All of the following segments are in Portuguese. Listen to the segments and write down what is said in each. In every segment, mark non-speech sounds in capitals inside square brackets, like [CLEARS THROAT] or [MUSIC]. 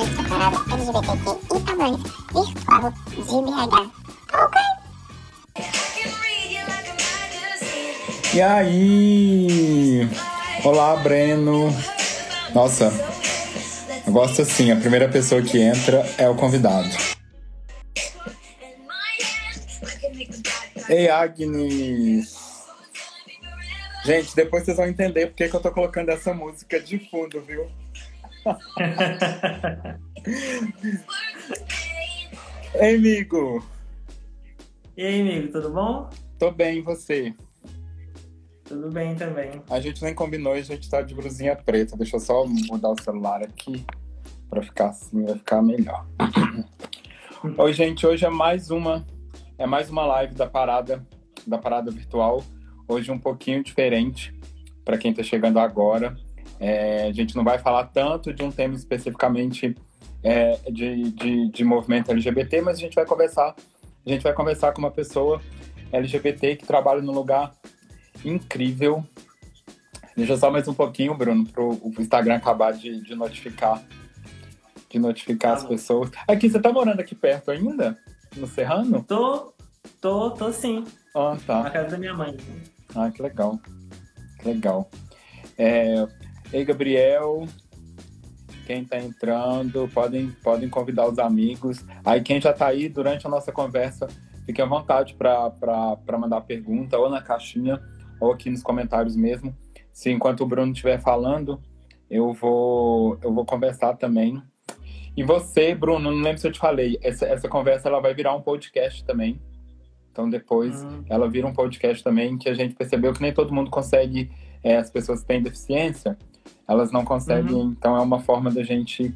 LGBTQI+, virtual de. Ok? E aí? Olá, Breno. Nossa, eu gosto assim, a primeira pessoa que entra é o convidado. Ei, Agnes! Gente, depois vocês vão entender porque que eu tô colocando essa música de fundo, viu? [LAUGHS] Ei, amigo! E aí, amigo, tudo bom? Tô bem, e você? Tudo bem também. A gente nem combinou e a gente tá de blusinha preta. Deixa eu só mudar o celular aqui pra ficar assim, vai ficar melhor. [LAUGHS] Oi, gente, hoje é mais uma é mais uma live da parada da parada virtual. Hoje um pouquinho diferente para quem está chegando agora. É, a gente não vai falar tanto de um tema especificamente é, de, de, de, movimento LGBT, mas a gente vai conversar. A gente vai conversar com uma pessoa LGBT que trabalha num lugar incrível. Deixa só mais um pouquinho, Bruno, para o Instagram acabar de, de notificar de notificar as pessoas. Aqui, você tá morando aqui perto ainda? No Serrano? Tô, tô, tô sim. Ah, tá. Na casa da minha mãe. Ah, que legal. Que legal. É, Ei, Gabriel, quem está entrando, podem, podem convidar os amigos. Aí, quem já está aí durante a nossa conversa, fique à vontade para mandar pergunta, ou na caixinha, ou aqui nos comentários mesmo. Se enquanto o Bruno estiver falando, eu vou, eu vou conversar também. E você, Bruno, não lembro se eu te falei, essa, essa conversa ela vai virar um podcast também. Então depois uhum. ela vira um podcast também que a gente percebeu que nem todo mundo consegue, é, as pessoas que têm deficiência, elas não conseguem, uhum. então é uma forma da gente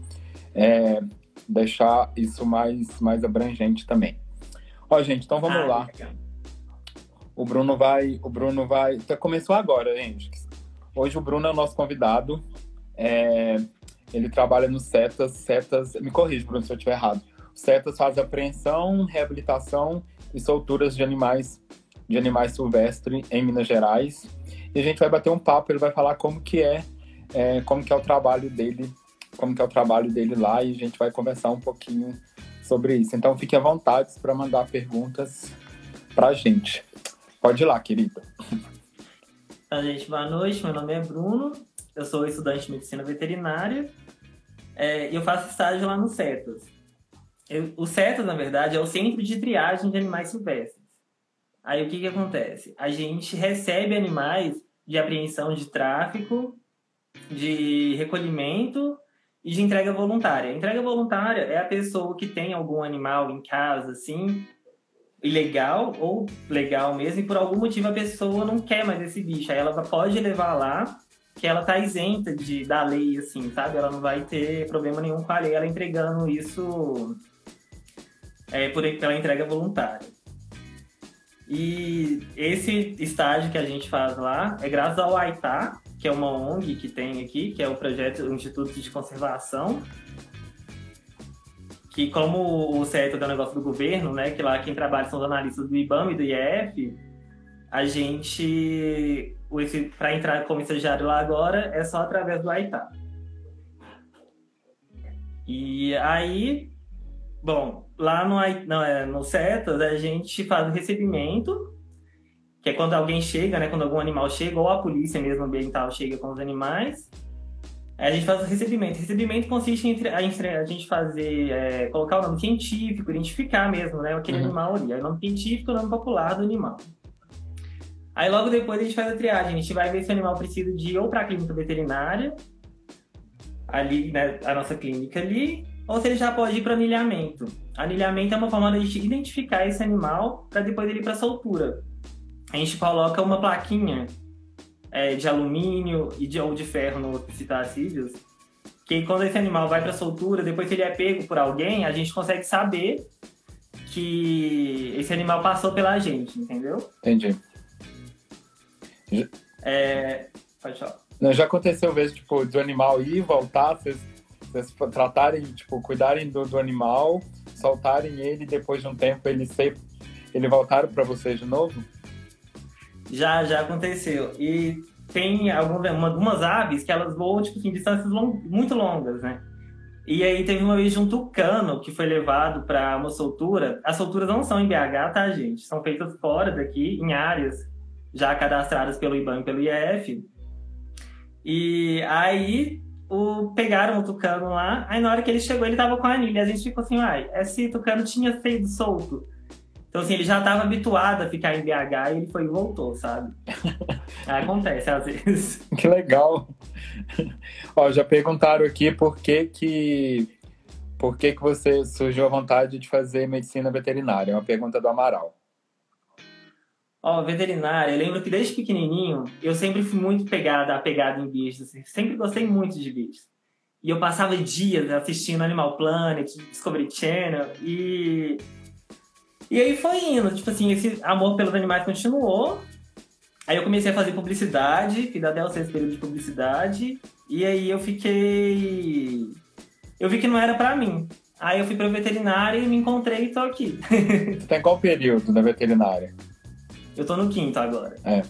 é, deixar isso mais, mais abrangente também. Ó, gente, então vamos ah, lá. O Bruno vai, o Bruno vai, então, começou agora, gente. Hoje o Bruno é o nosso convidado. É, ele trabalha no CETAS. CETAS, me corrija, Bruno, se eu estiver errado. O CETAS faz apreensão, reabilitação e solturas de animais de animais silvestres em Minas Gerais. E a gente vai bater um papo, ele vai falar como que é é, como que é o trabalho dele, como que é o trabalho dele lá e a gente vai conversar um pouquinho sobre isso. Então fique à vontade para mandar perguntas para a gente. Pode ir lá, querida. Então, gente, boa noite. Meu nome é Bruno. Eu sou estudante de medicina veterinária é, e eu faço estágio lá no CETAS. O CETAS, na verdade, é o Centro de Triagem de Animais Silvestres. Aí o que, que acontece? A gente recebe animais de apreensão de tráfico de recolhimento e de entrega voluntária. entrega voluntária é a pessoa que tem algum animal em casa, assim, ilegal ou legal mesmo, e por algum motivo a pessoa não quer mais esse bicho. Aí ela pode levar lá, que ela tá isenta de, da lei, assim, sabe? Ela não vai ter problema nenhum com a lei, ela entregando isso é, por, pela entrega voluntária. E esse estágio que a gente faz lá é graças ao AITA, que é uma ONG que tem aqui, que é o projeto o Instituto de Conservação, que como o certo é o negócio do governo, né, que lá quem trabalha são os analistas do IBAM e do IEF, a gente, para entrar como estagiário lá agora, é só através do AITA. E aí, bom, lá no, é, no CETAS a gente faz o recebimento que é quando alguém chega, né, quando algum animal chega, ou a polícia mesmo ambiental chega com os animais, a gente faz o recebimento. O recebimento consiste em a gente fazer, é, colocar o nome científico, identificar mesmo, né, aquele uhum. animal ali. Aí, o nome científico o nome popular do animal. Aí logo depois a gente faz a triagem, a gente vai ver se o animal precisa de ir ou para a clínica veterinária, ali, né, a nossa clínica ali, ou se ele já pode ir para anilhamento. Anilhamento é uma forma de a gente identificar esse animal para depois ele ir para soltura a gente coloca uma plaquinha é, de alumínio e de, ou de ferro nos psitacídeos, que quando esse animal vai para soltura, depois que ele é pego por alguém, a gente consegue saber que esse animal passou pela gente, entendeu? Entendi. É... Pode falar. Não, já aconteceu vezes, tipo, do animal ir, voltar, vocês, vocês tratarem, tipo, cuidarem do, do animal, soltarem ele depois de um tempo ele ser, ele voltar para vocês de novo? Já, já aconteceu. E tem algumas, algumas aves que elas voam, tipo assim, distâncias long, muito longas, né? E aí teve uma vez de um tucano que foi levado para uma soltura. As solturas não são em BH, tá, gente? São feitas fora daqui, em áreas já cadastradas pelo IBAN e pelo IEF. E aí o, pegaram o tucano lá, aí na hora que ele chegou, ele tava com a anilha. A gente ficou assim, ai, esse tucano tinha sido solto. Então, assim, ele já estava habituado a ficar em BH e ele foi e voltou, sabe? [LAUGHS] Acontece às vezes. Que legal. Ó, já perguntaram aqui por que que, por que que você surgiu a vontade de fazer medicina veterinária. É uma pergunta do Amaral. Ó, veterinária, eu lembro que desde pequenininho eu sempre fui muito pegada, apegada em bichos. Assim, sempre gostei muito de bichos. E eu passava dias assistindo Animal Planet, Discovery Channel e e aí foi indo, tipo assim, esse amor pelos animais continuou. Aí eu comecei a fazer publicidade, fiz até o sexto período de publicidade, e aí eu fiquei. Eu vi que não era para mim. Aí eu fui pra veterinária e me encontrei e tô aqui. [LAUGHS] Você tá em qual período da veterinária? Eu tô no quinto agora. É.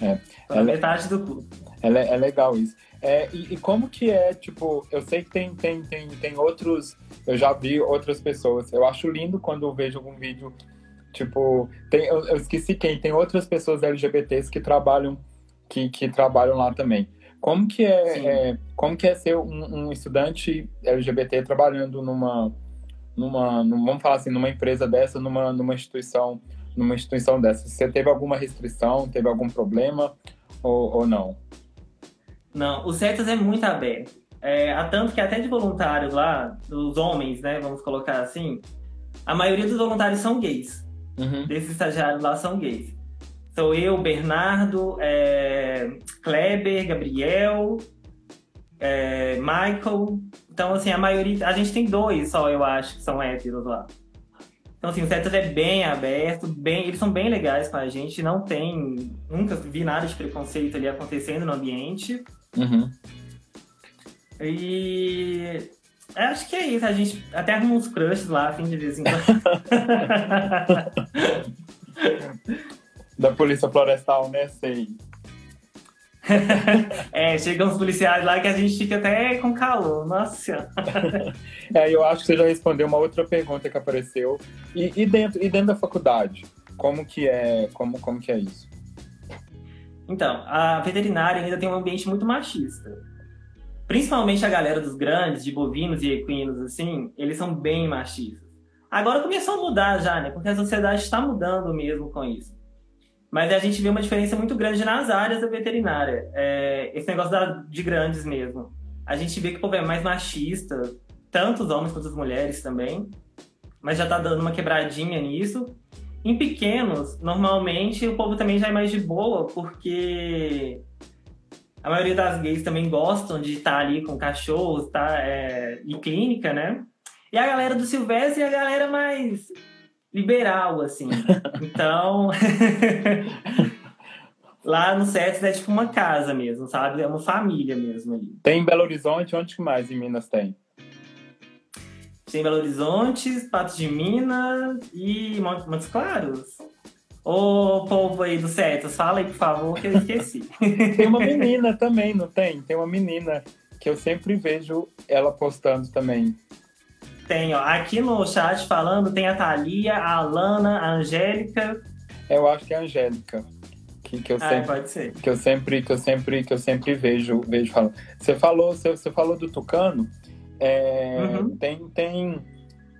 é. Tô na metade do curso. É, é legal isso. É, e, e, como que é, tipo, eu sei que tem, tem, tem, tem outros, eu já vi outras pessoas, eu acho lindo quando eu vejo algum vídeo, tipo, tem, eu, eu esqueci quem, tem outras pessoas LGBTs que trabalham, que, que trabalham lá também. Como que é, é como que é ser um, um, estudante LGBT trabalhando numa, numa, vamos falar assim, numa empresa dessa, numa, numa instituição, numa instituição dessa? Você teve alguma restrição, teve algum problema ou, ou não? Não, o CETAS é muito aberto. É, há tanto que até de voluntários lá, dos homens, né, vamos colocar assim, a maioria dos voluntários são gays. Uhum. Desses estagiários lá são gays. Sou eu, Bernardo, é, Kleber, Gabriel, é, Michael. Então, assim, a maioria. A gente tem dois só, eu acho, que são héteros lá. Então, assim, o Cetas é bem aberto, bem, eles são bem legais com a gente, não tem. Nunca vi nada de preconceito ali acontecendo no ambiente. Uhum. E acho que é isso. A gente até arruma uns crushes lá, assim, de vez em quando. [LAUGHS] da Polícia Florestal, né? Sei. [LAUGHS] é, chegam os policiais lá que a gente fica até com calor, nossa. [LAUGHS] é, eu acho que você já respondeu uma outra pergunta que apareceu. E, e, dentro, e dentro da faculdade, como que é, como, como que é isso? Então, a veterinária ainda tem um ambiente muito machista. Principalmente a galera dos grandes, de bovinos e equinos, assim, eles são bem machistas. Agora começou a mudar já, né? Porque a sociedade está mudando mesmo com isso. Mas a gente vê uma diferença muito grande nas áreas da veterinária. É, esse negócio da, de grandes mesmo. A gente vê que o povo é mais machista, tanto os homens quanto as mulheres também. Mas já tá dando uma quebradinha nisso. Em pequenos, normalmente o povo também já é mais de boa, porque a maioria das gays também gostam de estar ali com cachorros, tá? É, e clínica, né? E a galera do Silvestre é a galera mais liberal, assim. [LAUGHS] Então, [LAUGHS] lá no SETS é tipo uma casa mesmo, sabe? É uma família mesmo ali. Tem em Belo Horizonte, onde que mais em Minas tem? Tem Belo Horizonte, Patos de Minas e Montes Claros. Ô povo aí do Cetas, fala aí, por favor, que eu esqueci. [LAUGHS] tem uma menina também, não tem? Tem uma menina que eu sempre vejo ela postando também. Tem, ó. Aqui no chat falando, tem a Thalia, a Alana, a Angélica. Eu acho que é a Angélica. Que, que eu ah, sempre, pode ser. Que eu sempre, que eu sempre, que eu sempre vejo, vejo falando. Você falou, você, você falou do Tucano. É, uhum. tem, tem,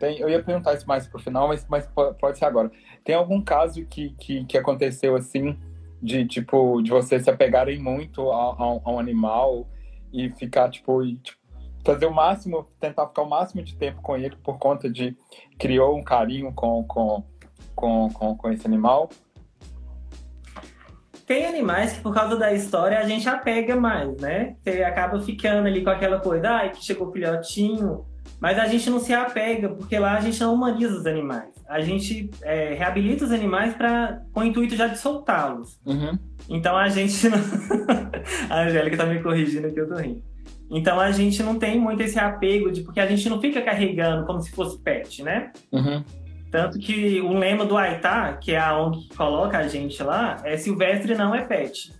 tem. Eu ia perguntar isso mais pro final, mas, mas pode ser agora. Tem algum caso que, que, que aconteceu assim, de tipo, de vocês se apegarem muito a, a, a um animal e ficar, tipo, e, tipo fazer o máximo, tentar ficar o máximo de tempo com ele por conta de criou um carinho com, com, com, com, com esse animal? Tem animais que por causa da história a gente apega mais, né? Você acaba ficando ali com aquela coisa, ai, que chegou filhotinho, mas a gente não se apega, porque lá a gente não humaniza os animais. A gente é, reabilita os animais pra, com o intuito já de soltá-los. Uhum. Então a gente [LAUGHS] não... a Angélica tá me corrigindo que eu tô rindo. Então a gente não tem muito esse apego de porque a gente não fica carregando como se fosse pet, né? Uhum. Tanto que o lema do Aitá, que é a ONG que coloca a gente lá, é silvestre não é pet.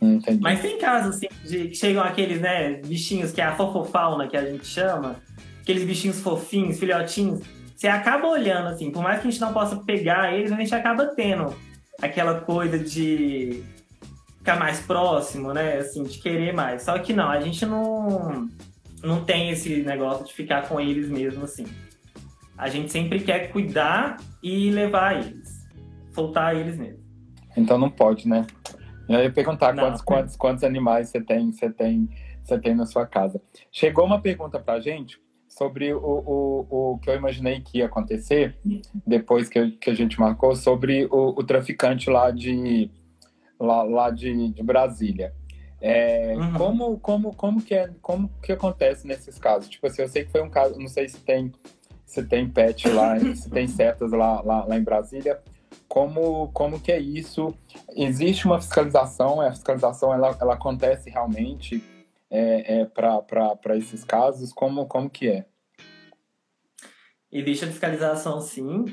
Entendi. Mas tem casos assim de que chegam aqueles, né, bichinhos que é a fofofauna que a gente chama, aqueles bichinhos fofinhos, filhotinhos, você acaba olhando, assim, por mais que a gente não possa pegar eles, a gente acaba tendo aquela coisa de ficar mais próximo, né? Assim, de querer mais. Só que não, a gente não, não tem esse negócio de ficar com eles mesmo, assim. A gente sempre quer cuidar e levar eles. Soltar eles mesmo. Então não pode, né? Eu ia perguntar Não. quantos, quantos, quantos animais você tem, você tem, você tem na sua casa. Chegou uma pergunta pra gente sobre o, o, o que eu imaginei que ia acontecer depois que, que a gente marcou, sobre o, o traficante lá de, lá, lá de, de Brasília. É, Uhum. como, como, como, que é, como que acontece nesses casos? Tipo assim, eu sei que foi um caso, não sei se tem, se tem pet lá, [LAUGHS] se tem setas lá, lá, lá em Brasília. Como, como que é isso? Existe uma fiscalização? A fiscalização ela, ela acontece realmente é, é, para esses casos? Como, como que é? Existe a fiscalização, sim.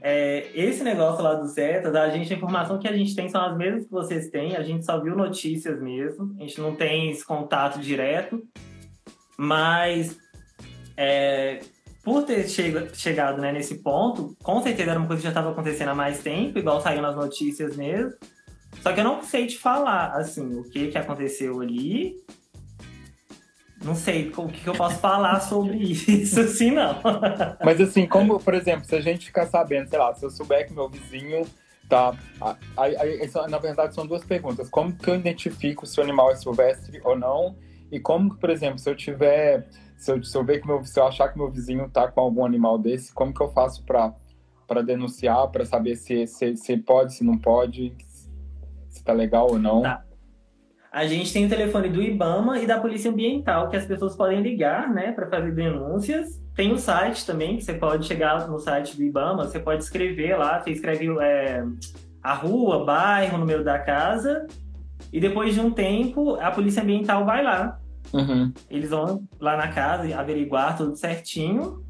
É, esse negócio lá dos Zetas, a gente, a informação que a gente tem são as mesmas que vocês têm, a gente só viu notícias mesmo, a gente não tem esse contato direto, mas é, por ter chega- chegado né, nesse ponto, com certeza era uma coisa que já estava acontecendo há mais tempo, igual saiu nas notícias mesmo, só que eu não sei te falar, assim, o que, que aconteceu ali, não sei o que, eu posso falar sobre isso, assim, não. Mas assim, como, por exemplo, se a gente ficar sabendo, sei lá, se eu souber que meu vizinho tá. Aí, aí, na verdade, são duas perguntas. Como que eu identifico se o animal é silvestre ou não? E como por exemplo, se eu tiver. Se eu, se eu ver que meu, se eu achar que meu vizinho tá com algum animal desse, como que eu faço para para denunciar, para saber se, se, se pode, se não pode, se tá legal ou não? Tá. A gente tem o telefone do IBAMA e da Polícia Ambiental que as pessoas podem ligar, né, para fazer denúncias. Tem o site também, que você pode chegar no site do IBAMA, você pode escrever lá, você escreve é, a rua, bairro, número da casa, e depois de um tempo a Polícia Ambiental vai lá. Uhum. Eles vão lá na casa averiguar tudo certinho.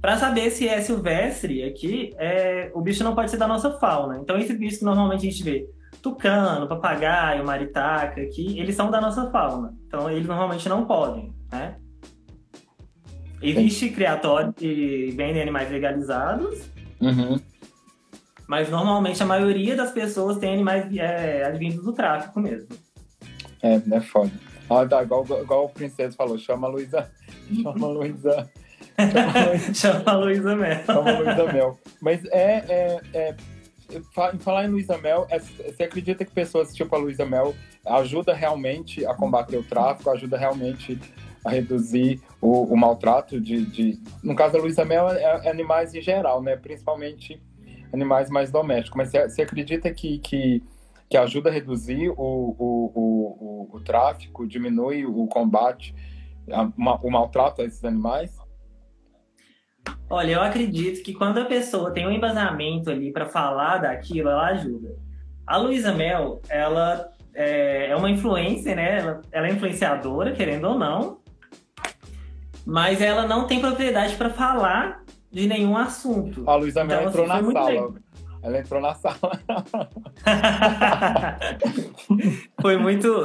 Para saber se é silvestre aqui, é, o bicho não pode ser da nossa fauna. Então, esses bichos que normalmente a gente vê, tucano, papagaio, maritaca, aqui, eles são da nossa fauna. Então, eles normalmente não podem, né? Existe criatório que vendem animais legalizados, Uhum. mas normalmente a maioria das pessoas tem animais é, advindos do tráfico mesmo. É, é foda. Ah, tá, igual, igual o Princesa falou, chama a Luísa. [LAUGHS] Chama a Luísa. [LAUGHS] Chama a Luísa. Mel. Chama a Luísa Mel. Mas é. é, é em falar em Luísa Mel, é- você acredita que pessoas tipo a Luísa Mel ajuda realmente a combater o tráfico, ajuda realmente a reduzir o, o maltrato de, de- No caso da Luísa Mel, é, é animais em geral, né? Principalmente animais mais domésticos. Mas você, você acredita que, que, que ajuda a reduzir o, o, o, o, o tráfico, diminui o combate, a- o maltrato a esses animais? Olha, eu acredito que quando a pessoa tem um embasamento ali para falar daquilo, ela ajuda. A Luísa Mel, ela é, é uma influencer, né? Ela, ela é influenciadora, querendo ou não, mas ela não tem propriedade para falar de nenhum assunto. A Luísa Mel Então, entrou assim, na foi muito sala. legal. Ela entrou na sala. [LAUGHS] foi muito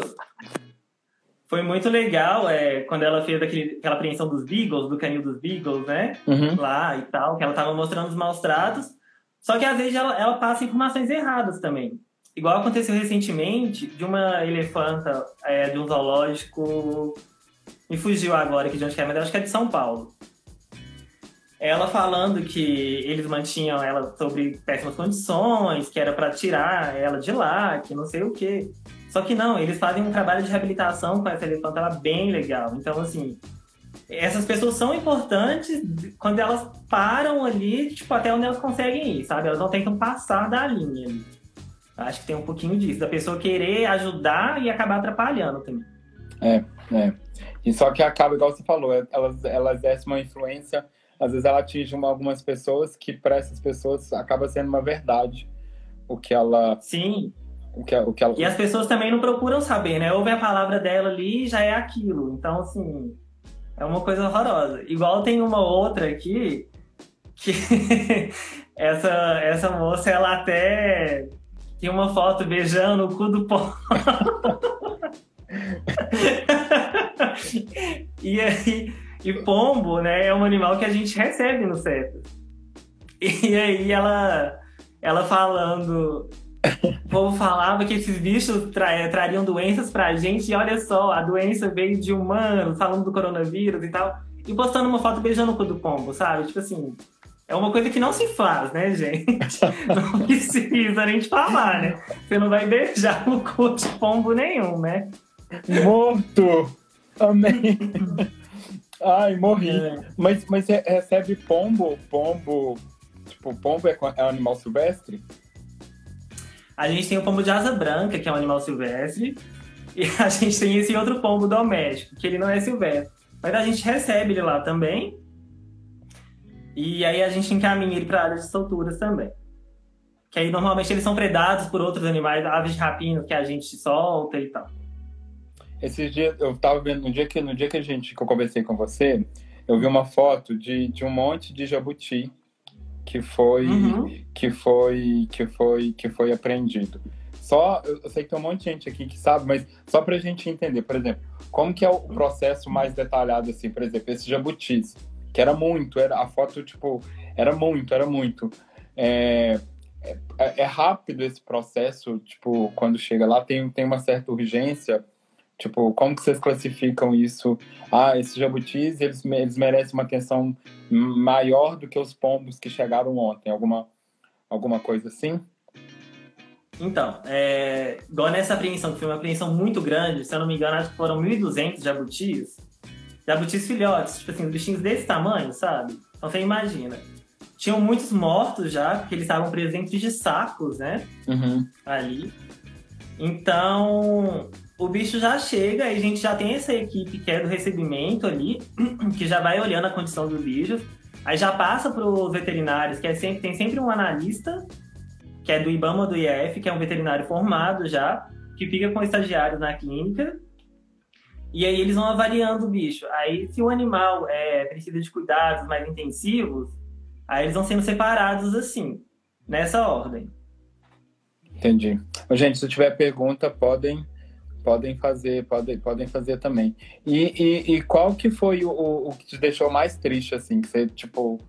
foi muito legal é, quando ela fez aquele, aquela apreensão dos Beagles, do canil dos Beagles, né? Uhum. lá e tal, que ela tava mostrando os maus tratos. Só que às vezes ela, ela passa informações erradas também. Igual aconteceu recentemente de uma elefanta é, de um zoológico. Me fugiu agora aqui de onde que é, mas acho que é de São Paulo. Ela falando que eles mantinham ela sobre péssimas condições, que era para tirar ela de lá, que não sei o quê. Só que não, eles fazem um trabalho de reabilitação com essa elefanta, ela é bem legal. Então, assim, essas pessoas são importantes quando elas param ali, tipo, até onde elas conseguem ir, sabe? Elas não tentam passar da linha ali. Acho que tem um pouquinho disso, da pessoa querer ajudar e acabar atrapalhando também. É. E só que acaba, igual você falou, é, elas, elas exercem uma influência, às vezes ela atinge uma, algumas pessoas que para essas pessoas acaba sendo uma verdade o que ela. Sim, O que, o que ela e as pessoas também não procuram saber, né? Ouve a palavra dela ali e já é aquilo. Então, assim, é uma coisa horrorosa. Igual tem uma outra aqui que [LAUGHS] essa, essa moça, ela até tem uma foto beijando o cu do pó. [LAUGHS] [LAUGHS] e aí, E pombo, né, é um animal que a gente recebe no CETA. E aí ela, ela falando, o povo falava que esses bichos tra trariam doenças pra gente, e olha só, a doença veio de humanos, falando do coronavírus e tal, e postando uma foto beijando o cu do pombo, sabe? Tipo assim, é uma coisa que não se faz, né, gente? [LAUGHS] Não precisa nem te falar, né? Você não vai beijar o cu de pombo nenhum, né? Morto! Amém! [LAUGHS] Ai, morri. É. Mas, mas recebe pombo? Pombo. Tipo, pombo é, é um animal silvestre? A gente tem o pombo de asa branca, que é um animal silvestre. E a gente tem esse outro pombo doméstico, que ele não é silvestre. Mas a gente recebe ele lá também. E aí a gente encaminha ele para áreas de solturas também. Que aí normalmente eles são predados por outros animais, aves de rapina que a gente solta e tal. Esses dias, eu tava vendo, no dia que, no dia que a gente que eu conversei com você, eu vi uma foto de, de um monte de jabuti que foi uhum. que foi que foi que foi apreendido. Só eu sei que tem um monte de gente aqui que sabe, mas só para a gente entender, por exemplo, como que é o processo mais detalhado assim, por exemplo, esses jabutis que era muito, era a foto tipo era muito, era muito. É, é, é, rápido esse processo, tipo quando chega lá tem tem uma certa urgência. Tipo, como que vocês classificam isso? Ah, esses jabutis, eles, eles merecem uma atenção maior do que os pombos que chegaram ontem. Alguma, alguma coisa assim? Então, é, igual nessa apreensão, que foi uma apreensão muito grande, se eu não me engano, acho que foram 1.200 jabutis jabutis filhotes, tipo assim, bichinhos desse tamanho, sabe? Então você imagina. Tinham muitos mortos já, porque eles estavam presentes de sacos, né? Uhum. Ali. Então, o bicho já chega e a gente já tem essa equipe que é do recebimento ali, [CLEARS THROAT] que já vai olhando a condição do bicho. Aí já passa para os veterinários, que é sempre, tem sempre um analista, que é do IBAMA do IEF, que é um veterinário formado já, que fica com estagiários na clínica e aí eles vão avaliando o bicho. Aí se o animal é, precisa de cuidados mais intensivos, aí eles vão sendo separados assim, nessa ordem. Entendi. Gente, se tiver pergunta, podem podem fazer, podem, podem fazer também. E, e, e qual que foi o, o, que te deixou mais triste, assim, que você, tipo,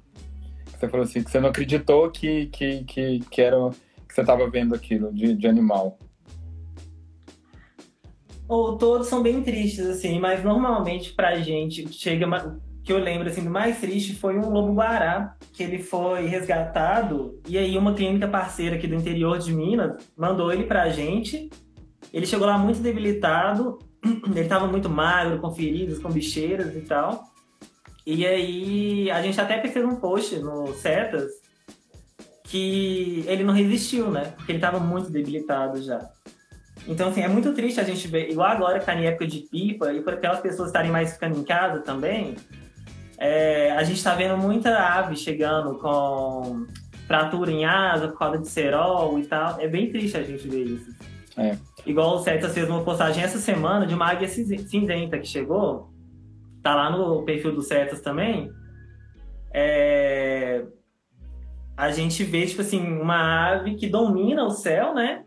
que você falou assim, que você não acreditou que, que, que, que era que você estava vendo aquilo de, de animal? ou todos são bem tristes, assim, mas normalmente pra gente chega. Que eu lembro assim, do mais triste foi um lobo-guará, que ele foi resgatado, e aí uma clínica parceira aqui do interior de Minas mandou ele pra gente. Ele chegou lá muito debilitado, [CLEARS THROAT] ele tava muito magro, com feridas, com bicheiras e tal. E aí a gente até fez um post no Setas que ele não resistiu, né? Porque ele tava muito debilitado já. Então, assim, é muito triste a gente ver, igual agora que tá em época de pipa, e por aquelas pessoas estarem mais ficando em casa também, é, a gente tá vendo muita ave chegando com fratura em asa, por causa de cerol e tal. É bem triste a gente ver isso. É. Igual o Cetas fez uma postagem essa semana de uma águia cinzenta que chegou. Tá lá no perfil do Cetas também. É... A gente vê, tipo assim, uma ave que domina o céu, né?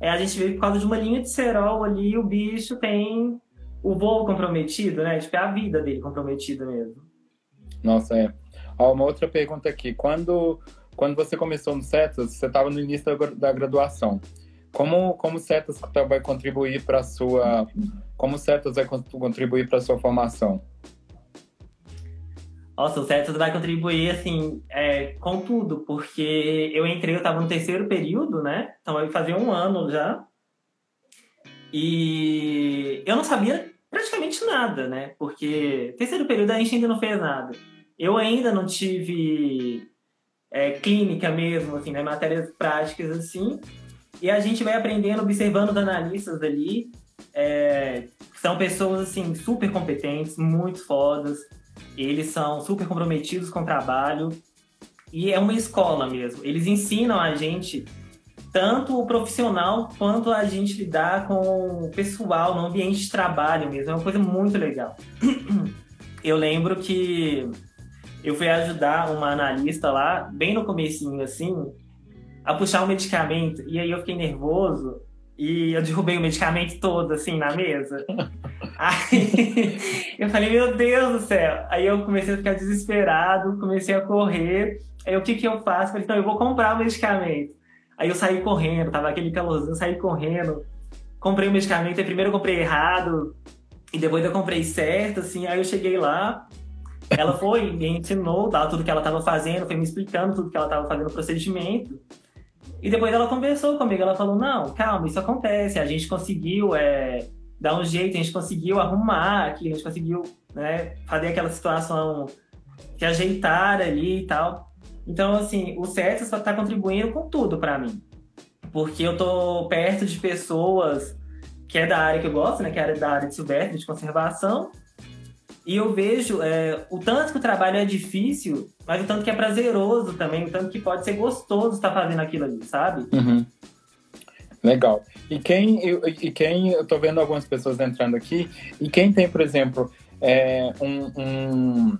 é, a gente vê que por causa de uma linha de cerol ali, o bicho tem o voo comprometido, né? Tipo, é a vida dele comprometida mesmo. Nossa, é. Ó, uma outra pergunta aqui. Quando, quando você começou no CETAS, você estava no início da, da graduação. Como, como CETAS vai contribuir para sua... Como CETAS vai contribuir para sua formação? Nossa, o CETAS vai contribuir, assim, é, com tudo, porque eu entrei, eu estava no terceiro período, né? Então vai fazer um ano já. E eu não sabia praticamente nada, né? Porque terceiro período a gente ainda não fez nada. Eu ainda não tive é, clínica mesmo, assim, né? Matérias práticas, assim. E a gente vai aprendendo, observando os analistas ali. É, são pessoas, assim, super competentes, muito fodas eles são super comprometidos com o trabalho e é uma escola mesmo. Eles ensinam a gente tanto o profissional quanto a gente lidar com o pessoal no ambiente de trabalho mesmo. É uma coisa muito legal. [CLEARS THROAT] Eu lembro que eu fui ajudar uma analista lá, bem no comecinho assim, a puxar um medicamento. E aí eu fiquei nervoso e eu derrubei o medicamento todo assim na mesa. [LAUGHS] Aí eu falei, meu Deus do céu. Aí eu comecei a ficar desesperado, comecei a correr. Aí o que que eu faço? Falei, então eu vou comprar o medicamento. Aí eu saí correndo, tava aquele calorzinho, saí correndo. Comprei o medicamento, aí primeiro eu comprei errado, e depois eu comprei certo, assim. Aí eu cheguei lá, ela foi, me ensinou tudo que ela tava fazendo, foi me explicando tudo que ela tava fazendo, o procedimento. E depois ela conversou comigo, ela falou, não, calma, isso acontece, a gente conseguiu é, dar um jeito, a gente conseguiu arrumar aqui, a gente conseguiu né, fazer aquela situação se ajeitar ali e tal. Então, assim, o certo só tá contribuindo com tudo para mim. Porque eu tô perto de pessoas que é da área que eu gosto, né? Que é da área de silvestre, de conservação. E eu vejo é, o tanto que o trabalho é difícil, mas o tanto que é prazeroso também, o tanto que pode ser gostoso estar fazendo aquilo ali, sabe? Uhum. Legal. E quem, e quem, eu tô vendo algumas pessoas entrando aqui, e quem tem, por exemplo, é, um, um,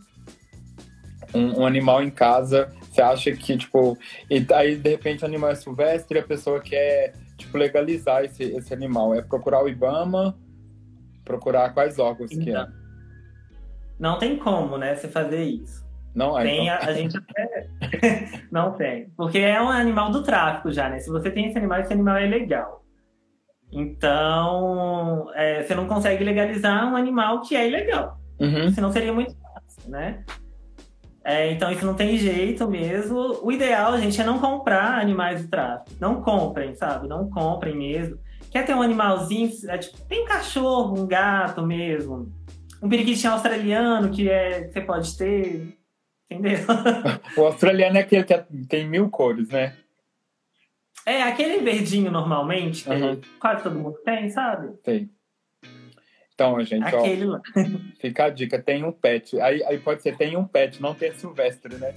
um, um animal em casa, você acha que, tipo, e aí de repente o animal é silvestre e a pessoa quer, tipo, legalizar esse, esse animal, é procurar o IBAMA, procurar quais órgãos então, que é? Não tem como, né, você fazer isso. Não é. Tem, então. a, a, gente até... [LAUGHS] não tem. Porque é um animal do tráfico já, né? Se você tem esse animal, esse animal é legal. Então, é, você não consegue legalizar um animal que é ilegal. Uhum. Senão seria muito fácil, né? É, então, isso não tem jeito mesmo. O ideal, gente, é não comprar animais do tráfico. Não comprem, sabe? Não comprem mesmo. Quer ter um animalzinho, é, tipo, tem um cachorro, um gato mesmo. Um periquitinho australiano que é, você pode ter. Entendeu? [LAUGHS] o australiano é aquele que é, tem mil cores, né? É, aquele verdinho normalmente, que uhum. quase todo mundo tem, sabe? Tem. Então, gente, Aquele ó, lá. [LAUGHS] fica a dica, tem um pet. Aí, aí pode ser, tem um pet, não tem silvestre, né?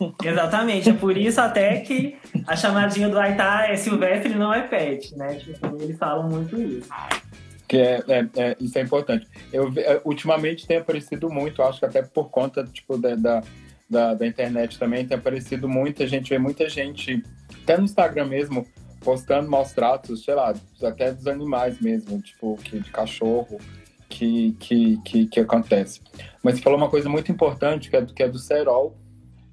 [LAUGHS] Exatamente, é por isso até que a chamadinha do Aitá é silvestre e não é pet, né? Tipo, eles falam muito isso. Que é, é, é, isso é importante. Eu, é, ultimamente tem aparecido muito, acho que até por conta tipo, da, da da, da internet também tem aparecido muita gente, vê muita gente, até no Instagram mesmo, postando maus tratos, sei lá, até dos animais mesmo, tipo, que, de cachorro, que, que, que, que acontece. Mas você falou uma coisa muito importante, que é, que é do cerol.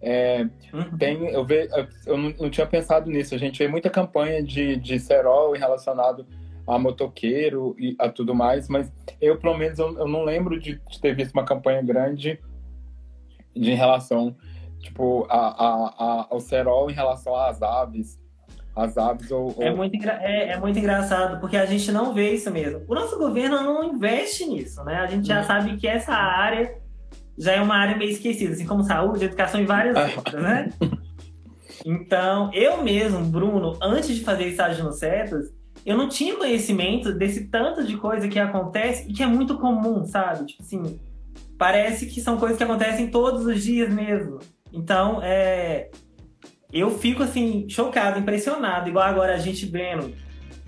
É, uhum. tem, eu, ve, eu não, não, tinha pensado nisso, a gente vê muita campanha de, de cerol relacionado a motoqueiro e a tudo mais, mas eu, pelo menos, eu, eu não lembro de, de ter visto uma campanha grande de em relação tipo a, a, a, ao cerol em relação às aves as aves ou, ou... É, muito é, é, muito engraçado porque a gente não vê isso mesmo o nosso governo não investe nisso né a gente já uhum. sabe que essa área já é uma área meio esquecida assim como saúde educação e várias ah. outras né [LAUGHS] então eu mesmo Bruno antes de fazer estágio no CETAS eu não tinha conhecimento desse tanto de coisa que acontece e que é muito comum sabe tipo assim parece que são coisas que acontecem todos os dias mesmo. Então, é, eu fico assim, chocado, impressionado. Igual agora a gente vendo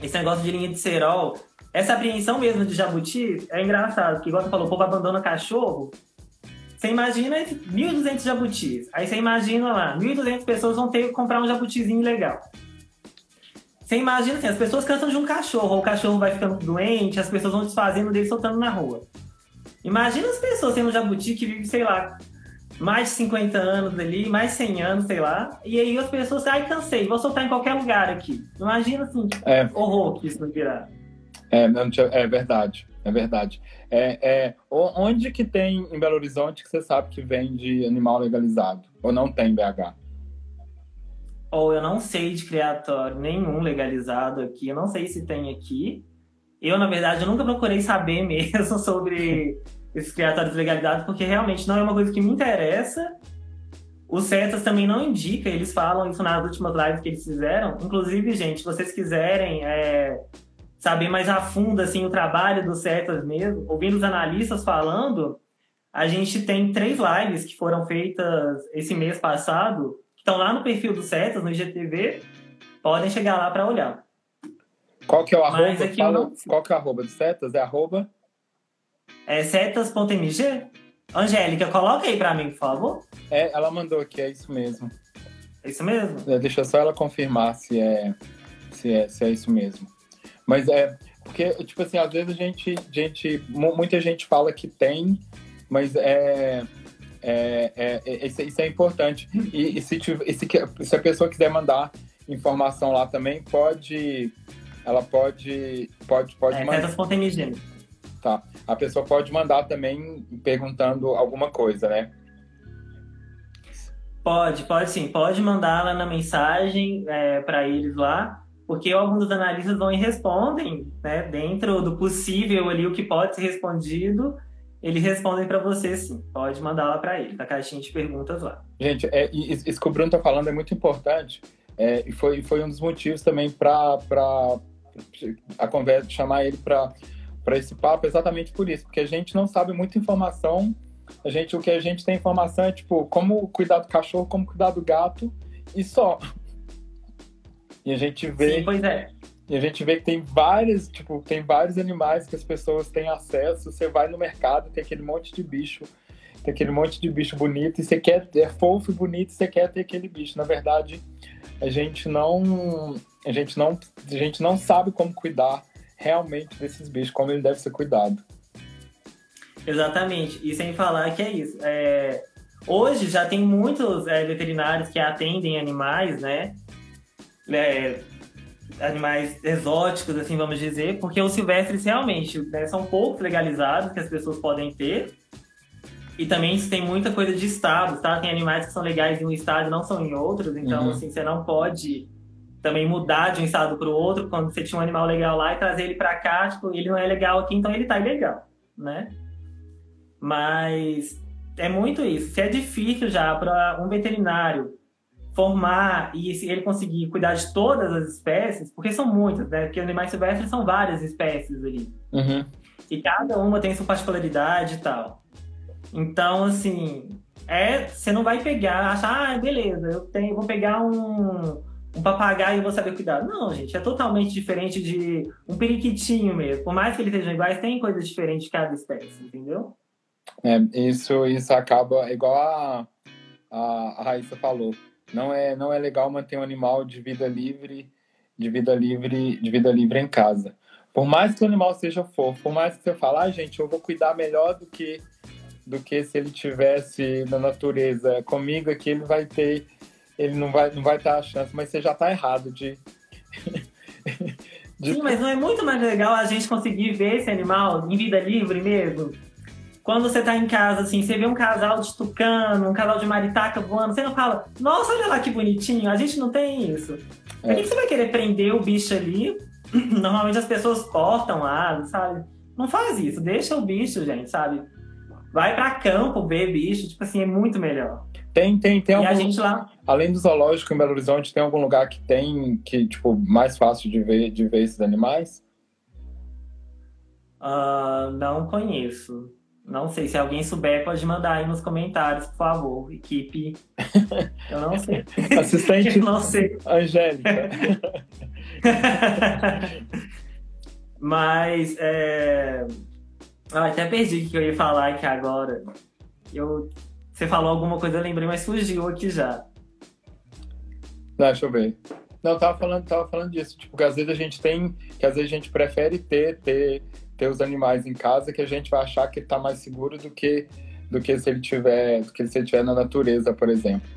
esse negócio de linha de cerol. Essa apreensão mesmo de jabuti é engraçado, porque igual você falou, o povo abandona cachorro. Você imagina 1.200 jabutis. Aí você imagina lá, 1.200 pessoas vão ter que comprar um jabutizinho legal. Você imagina assim, as pessoas cansam de um cachorro, ou o cachorro vai ficando doente, as pessoas vão desfazendo dele soltando na rua. Imagina as pessoas tendo um jabuti que vive, sei lá, mais de 50 anos ali, mais 100 anos, sei lá. E aí as pessoas, ai, cansei, vou soltar em qualquer lugar aqui. Imagina assim, é. horror que isso vai virar. É, não, é verdade, é verdade. É, é, onde que tem em Belo Horizonte que você sabe que vende animal legalizado? Ou não tem BH? Ou eu não sei de criatório nenhum legalizado aqui, eu não sei se tem aqui. Eu, na verdade, eu nunca procurei saber [LAUGHS] mesmo sobre esses criatórios de legalidade, porque realmente não é uma coisa que me interessa. Os CETAS também não indica, eles falam isso nas últimas lives que eles fizeram. Inclusive, gente, se vocês quiserem é, saber mais a fundo assim, o trabalho dos CETAS mesmo, ouvindo os analistas falando, a gente tem três lives que foram feitas esse mês passado, estão lá no perfil do CETAS, no IGTV. Podem chegar lá para olhar. Qual que é o arroba? Fala, não... Qual que é o arroba do Setas? É arroba? É setas.mg? Angélica, coloca aí para mim, por favor. É, ela mandou aqui, é isso mesmo. É isso mesmo? É, deixa só ela confirmar se é, se é, se é isso mesmo. Mas é, Porque, tipo assim, às vezes a gente, gente muita gente fala que tem, mas é, é, é, é isso, isso, é importante. E, e se, e se, se, a pessoa quiser mandar informação lá também, pode. Ela pode. Pode, pode é, mandar. Tá. A pessoa pode mandar também perguntando alguma coisa, né? Pode, pode sim. Pode mandar lá na mensagem é, para eles lá, porque alguns dos analistas vão e respondem, né? Dentro do possível ali, o que pode ser respondido eles respondem para você sim. Pode mandar lá para ele, a caixinha de perguntas lá. Gente, é, isso que o Bruno tá falando é muito importante. É, e foi, foi um dos motivos também para a conversa, chamar ele para esse papo, exatamente por isso, porque a gente não sabe muita informação. A gente, o que a gente tem informação é tipo como cuidar do cachorro, como cuidar do gato e só. E a gente vê. Sim, pois é. E a gente vê que tem vários, tipo, tem vários animais que as pessoas têm acesso. Você vai no mercado, tem aquele monte de bicho, tem aquele monte de bicho bonito, e você quer, é fofo e bonito, e você quer ter aquele bicho. Na verdade, a gente não, a gente não, a gente não sabe como cuidar realmente desses bichos, como ele deve ser cuidado. Exatamente. E sem falar que é isso. É... Hoje já tem muitos é, veterinários que atendem animais, né? É, animais exóticos, assim, vamos dizer, porque os silvestres realmente né, são poucos legalizados que as pessoas podem ter. E também tem muita coisa de estados, tá? Tem animais que são legais em um estado e não são em outros, então, uhum. assim, você não pode também mudar de um estado para o outro quando você tinha um animal legal lá e trazer ele para cá, tipo, ele não é legal aqui, então ele tá ilegal, né? Mas é muito isso. Se é difícil já para um veterinário formar e se ele conseguir cuidar de todas as espécies, porque são muitas, né? Porque animais silvestres são várias espécies ali. Uhum. E cada uma tem sua particularidade e tal. Então, assim, é, você não vai pegar, achar, ah, beleza, eu tenho, vou pegar um, um papagaio e vou saber cuidar. Não, gente, é totalmente diferente de um periquitinho mesmo. Por mais que eles sejam iguais, tem coisas diferentes de cada espécie, entendeu? É, isso, isso acaba igual a, a, a Raíssa falou não é, não é legal manter um animal de vida livre, de vida livre, de vida livre em casa. Por mais que o animal seja fofo, por mais que você fale, ah, gente, eu vou cuidar melhor do que do que se ele tivesse na natureza comigo aqui, ele vai ter, ele não vai, não vai ter a chance, mas você já está errado de, [LAUGHS] de... Sim, mas não é muito mais legal a gente conseguir ver esse animal em vida livre mesmo? Quando você tá em casa, assim, você vê um casal de tucano, um casal de maritaca voando, você não fala, nossa, olha lá que bonitinho, a gente não tem isso. É. Por que você vai querer prender o bicho ali? [CLEARS THROAT] Normalmente as pessoas cortam lá, sabe? Não faz isso, deixa o bicho, gente, sabe? Vai para campo ver bicho, tipo assim, é muito melhor. Tem, tem, tem e algum... a gente lá... Além do zoológico em Belo Horizonte, tem algum lugar que tem, que, tipo, mais fácil de ver, de ver esses animais? Uh, não conheço. Não sei, se alguém souber, pode mandar aí nos comentários, por favor. Equipe. [LAUGHS] Eu não sei. Assistente. Eu não sei. Angélica. [LAUGHS] Mas. É... Ah, até perdi o que eu ia falar aqui agora. Eu... Você falou alguma coisa, eu lembrei, mas fugiu aqui já. Não, deixa eu ver. Não, tava falando, tava falando disso. Tipo, que às vezes a gente tem. Que às vezes a gente prefere ter, ter ter os animais em casa que a gente vai achar que está mais seguro do que do que se ele tiver do que se ele tiver na natureza, por exemplo.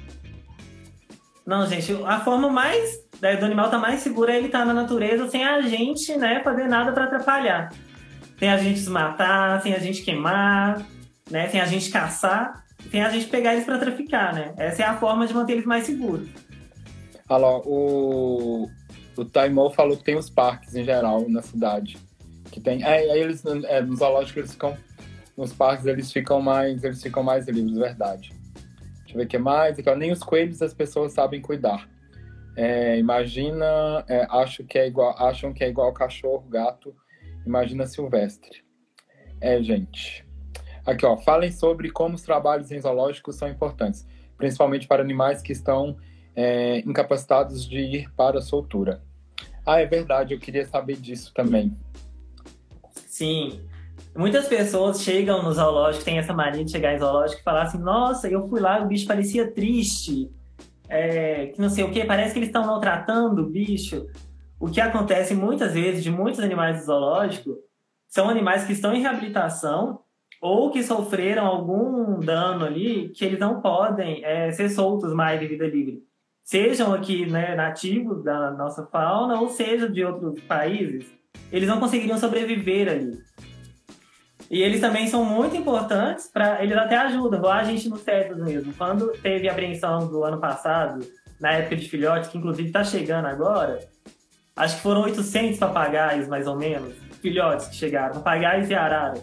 Não, gente, a forma mais né, do animal tá mais segura é ele estar tá na natureza sem a gente, né, fazer nada para atrapalhar. Sem a gente desmatar, sem a gente queimar, né, sem a gente caçar, sem a gente pegar eles para traficar, né? Essa é a forma de manter eles mais seguros. Alô, o o Taimou falou que tem os parques em geral na cidade que tem. É, aí eles é, nos zoológicos eles ficam. Nos parques eles ficam mais. Eles ficam mais livres, verdade. Deixa eu ver o que mais. nem os coelhos as pessoas sabem cuidar. É, imagina, é, acho que é igual, acham que é igual cachorro, gato. Imagina silvestre. É, gente. Aqui, ó. Falem sobre como os trabalhos em zoológicos são importantes, principalmente para animais que estão é, incapacitados de ir para a soltura. Ah, é verdade. Eu queria saber disso também. Sim. Muitas pessoas chegam no zoológico, tem essa mania de chegar em zoológico e falar assim: nossa, eu fui lá, o bicho parecia triste, é, que não sei o que, parece que eles estão maltratando o bicho. o que acontece muitas vezes de muitos animais do zoológico são animais que estão em reabilitação ou que sofreram algum dano ali que eles não podem é, ser soltos mais de vida livre. Sejam aqui né, nativos da nossa fauna ou seja de outros países, eles não conseguiriam sobreviver ali. E eles também são muito importantes para eles até ajudam, igual a gente no CETES mesmo. Quando teve a apreensão do ano passado, na época de filhotes, que inclusive está chegando agora, acho que foram 800 papagaios, mais ou menos, filhotes que chegaram, papagaios e arara.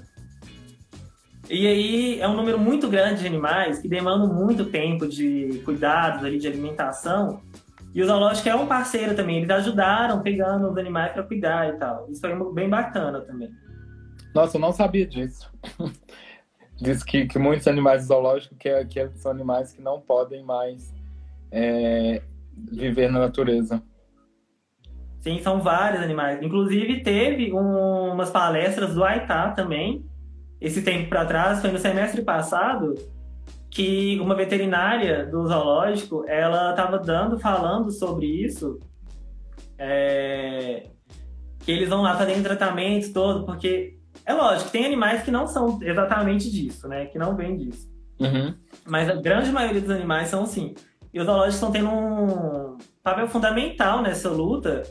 E aí é um número muito grande de animais que demandam muito tempo de cuidados ali, de alimentação. E o zoológico é um parceiro também, eles ajudaram pegando os animais para cuidar e tal. Isso foi bem bacana também. Nossa, eu não sabia disso. [LAUGHS] Diz que, que muitos animais zoológicos que, que são animais que não podem mais é, viver na natureza. Sim, são vários animais. Inclusive, teve um, umas palestras do Aitá também, esse tempo para trás, foi no semestre passado, que uma veterinária do zoológico, ela estava dando, falando sobre isso, é, que eles vão lá fazendo tratamento todo, porque é lógico, tem animais que não são exatamente disso, né? Que não vêm disso. Uhum. Mas a grande maioria dos animais são sim. E os zoológicos estão tendo um papel fundamental nessa luta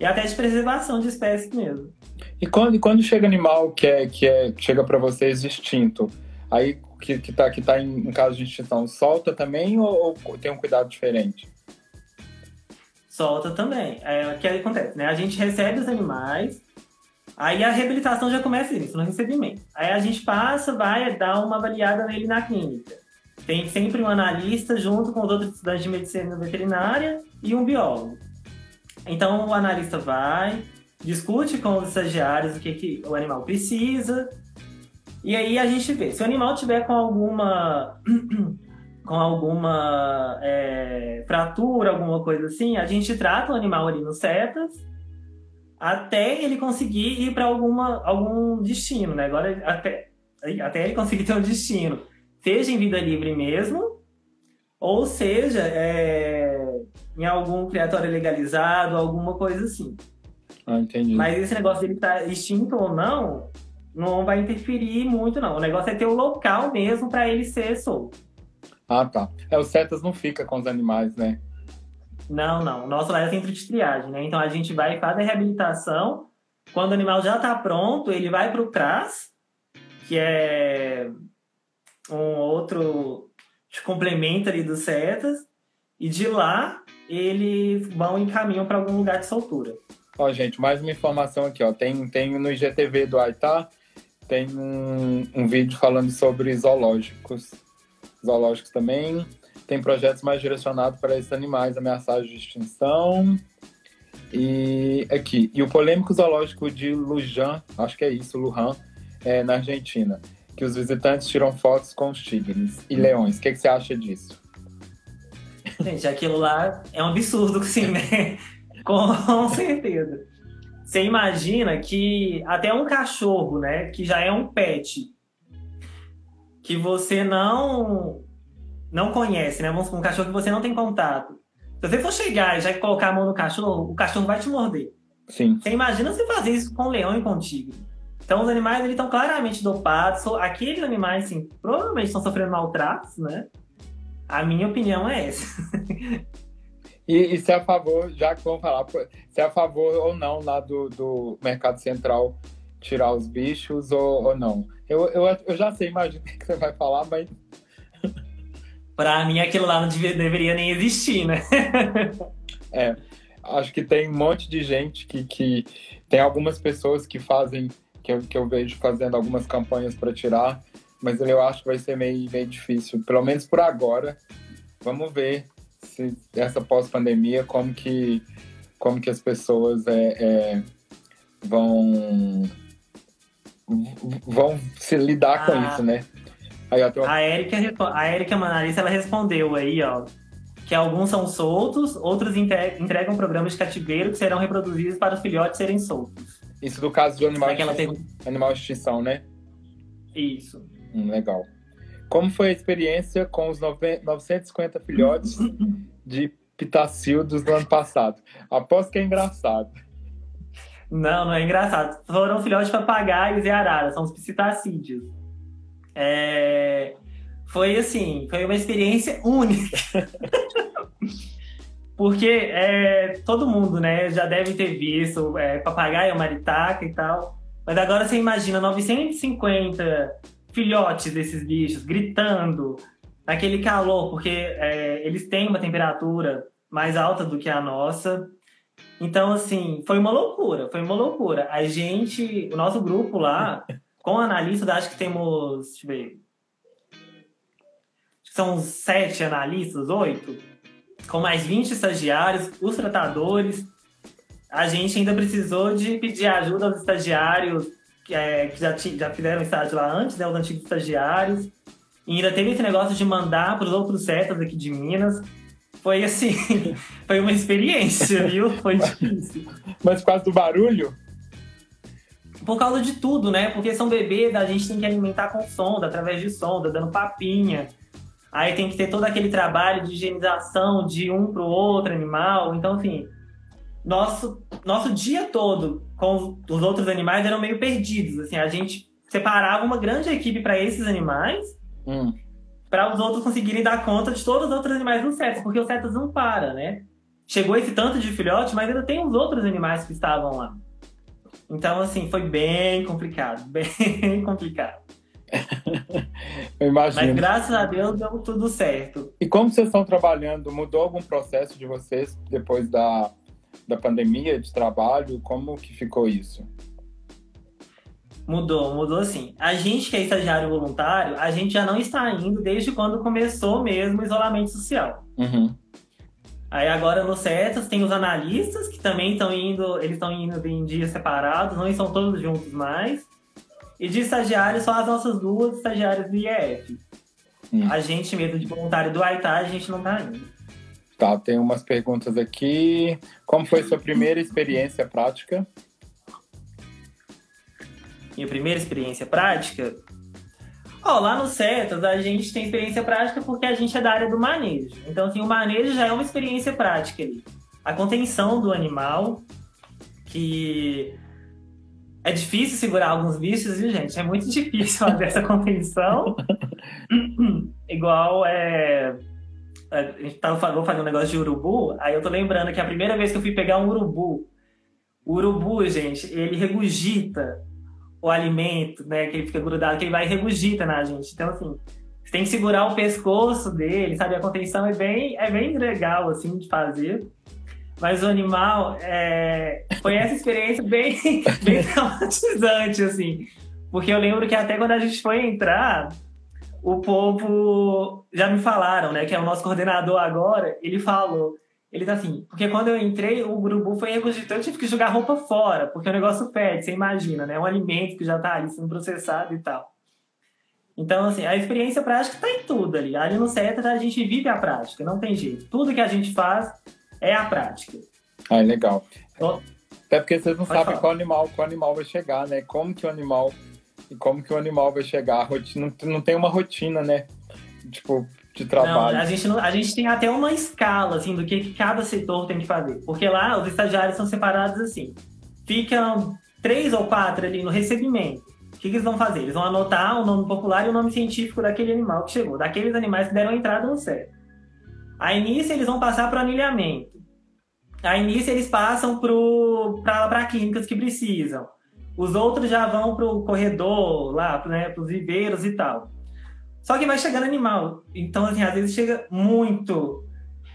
e até de preservação de espécies mesmo. E quando, quando chega animal que, é, que, é, chega para vocês extinto, aí que, que, tá, que tá em, em caso de extinção, solta também ou, ou tem um cuidado diferente? Solta também. É o que acontece, né? A gente recebe os animais, Aí a reabilitação já começa nisso, no recebimento. Aí a gente passa, vai dar uma avaliada nele na clínica. Tem sempre um analista junto com os outros estudantes de medicina veterinária e um biólogo. Então o analista vai, discute com os estagiários o que, que o animal precisa, e aí a gente vê. Se o animal tiver com alguma [CLEARS THROAT] com alguma é, fratura, alguma coisa assim, a gente trata o animal ali no setas até ele conseguir ir para alguma algum destino, né? Agora até até ele conseguir ter um destino, seja em vida livre mesmo, ou seja é, em algum criatório legalizado, alguma coisa assim. Ah, entendi. Mas esse negócio dele estar tá extinto ou não, não vai interferir muito, não. O negócio é ter o local mesmo para ele ser solto. Ah, tá. É, o Cetas não fica com os animais, né? Não, não. O nosso lá é centro de triagem, né? Então a gente vai e faz a reabilitação. Quando o animal já está pronto, ele vai para o CRAS, que é um outro complemento ali dos Cetas. E de lá, eles vão e caminham para algum lugar de soltura. Ó, gente, mais uma informação aqui, ó. Tem, tem no IGTV do Aitá, tem um, um vídeo falando sobre zoológicos. Zoológicos também. Tem projetos mais direcionados para esses animais ameaçados de extinção. E aqui, e o polêmico zoológico de Lujan, acho que é isso, Lujan, é, na Argentina, que os visitantes tiram fotos com os tigres e leões. O que, que você acha disso? Gente, aquilo lá é um absurdo, sim, né? Com certeza. Você imagina que até um cachorro, né, que já é um pet, que você não não conhece, né? Vamos um cachorro que você não tem contato. Se você for chegar e já colocar a mão no cachorro, o cachorro vai te morder. Sim. Você imagina você fazer isso com um leão e com um tigre. Então os animais eles estão claramente dopados. Aqueles animais, sim, provavelmente estão sofrendo maltratos, né? A minha opinião é essa. [LAUGHS] E, e se é a favor, já que vamos falar, se é a favor ou não lá do, do mercado central tirar os bichos ou, ou não. Eu, eu, eu já sei, imagina o que você vai falar, mas. [LAUGHS] Pra mim, aquilo lá não devia, deveria nem existir, né? [LAUGHS] é. Acho que tem um monte de gente que, que tem algumas pessoas que fazem, que eu, que eu vejo fazendo algumas campanhas para tirar, mas eu acho que vai ser meio, meio difícil, pelo menos por agora. Vamos ver se essa pós-pandemia, como que, como que as pessoas é, é, vão, vão se lidar ah, com isso, né? Aí, uma... A Erika, a Erika Manalista, ela respondeu aí, ó, que alguns são soltos, outros entregam programas de cativeiro que serão reproduzidos para os filhotes serem soltos. Isso do caso do animal, extinção, animal extinção, né? Isso. Hum, legal. Como foi a experiência com os 950 filhotes de pitacildos do ano passado? Aposto que é engraçado. Não, não é engraçado. Foram filhotes de papagaios e araras, são os psitacídeos. É... Foi assim, foi uma experiência única. [LAUGHS] Porque é, todo mundo, né, já deve ter visto é, papagaio, maritaca e tal. Mas agora você imagina 950 filhotes desses bichos gritando, naquele calor, porque é, eles têm uma temperatura mais alta do que a nossa. Então, assim, foi uma loucura, foi uma loucura. A gente, o nosso grupo lá, [LAUGHS] com analistas, acho que temos, deixa eu ver, são sete analistas, oito, com mais 20 estagiários, os tratadores. A gente ainda precisou de pedir ajuda aos estagiários que, é, que já, já fizeram estágio lá antes, né, os antigos estagiários. E ainda teve esse negócio de mandar para os outros setas aqui de Minas. Foi assim, [LAUGHS] foi uma experiência, viu? Foi difícil. Mas por causa do barulho? Por causa de tudo, né? Porque são bebês, a gente tem que alimentar com sonda, através de sonda, dando papinha. Aí tem que ter todo aquele trabalho de higienização de um para o outro animal. Então, assim, nosso, nosso dia todo com os outros animais eram meio perdidos. Assim, a gente separava uma grande equipe para esses animais, hum. para os outros conseguirem dar conta de todos os outros animais no CETAS, porque o CETAS não para, né? Chegou esse tanto de filhote, mas ainda tem os outros animais que estavam lá. Então, assim, foi bem complicado, [LAUGHS] bem complicado. Eu imagino. Mas graças a Deus deu tudo certo. E como vocês estão trabalhando? Mudou algum processo de vocês depois da, da pandemia de trabalho? Como que ficou isso? Mudou, mudou sim. A gente que é estagiário voluntário, a gente já não está indo desde quando começou mesmo o isolamento social. Uhum. Aí agora no CETAS tem os analistas que também estão indo, eles estão indo em dias separados, não estão todos juntos mais. E de estagiários, só as nossas duas estagiárias do IEF. Hum. A gente mesmo de voluntário do AITA, a gente não tá indo. Tá, tem umas perguntas aqui. Como foi sua primeira experiência prática? Minha primeira experiência prática? Ó, oh, lá no CETAS a gente tem experiência prática porque a gente é da área do manejo. Então, assim, o manejo já é uma experiência prática ali. A contenção do animal, que é difícil segurar alguns bichos, viu, gente? É muito [LAUGHS] difícil fazer essa contenção. [LAUGHS] Igual é. A gente tava, vou fazer um negócio de urubu, aí eu tô lembrando que a primeira vez que eu fui pegar um urubu, o urubu, gente, ele regurgita o alimento, né? Que ele fica grudado, que ele vai e regurgita na gente. Então, assim, você tem que segurar o pescoço dele, sabe? A contenção é bem, é bem legal, assim, de fazer. Mas o animal é... foi essa experiência bem, [LAUGHS] bem traumatizante, assim. Porque eu lembro que até quando a gente foi entrar, o povo já me falaram, né? Que é o nosso coordenador agora, ele falou. Ele tá assim, porque quando eu entrei, o grupo foi regurgitante, eu tive que jogar roupa fora, porque o negócio pede, você imagina, né? Um alimento que já tá ali sendo processado e tal. Então, assim, a experiência prática tá em tudo ali. Ali no CETA a gente vive a prática, não tem jeito. Tudo que a gente faz é a prática. Ah, é legal. Então, Até porque vocês não sabem qual animal, qual animal vai chegar, né? Como que o animal como que o animal vai chegar. Rotina, não tem uma rotina, né? Tipo, de trabalho. Não, a gente, não, a gente tem até uma escala, assim, do que, cada setor tem que fazer. Porque lá os estagiários são separados assim. Ficam três ou quatro ali no recebimento. O que, que, eles vão fazer? Eles vão anotar o nome popular e o nome científico daquele animal que chegou, daqueles animais que deram entrada no CEP. Aí nisso eles vão passar para o anilhamento. Aí nisso eles passam para clínicas que precisam. Os outros já vão para o corredor, lá, né, para os viveiros e tal. Só que vai chegando animal. Então, assim, às vezes chega muito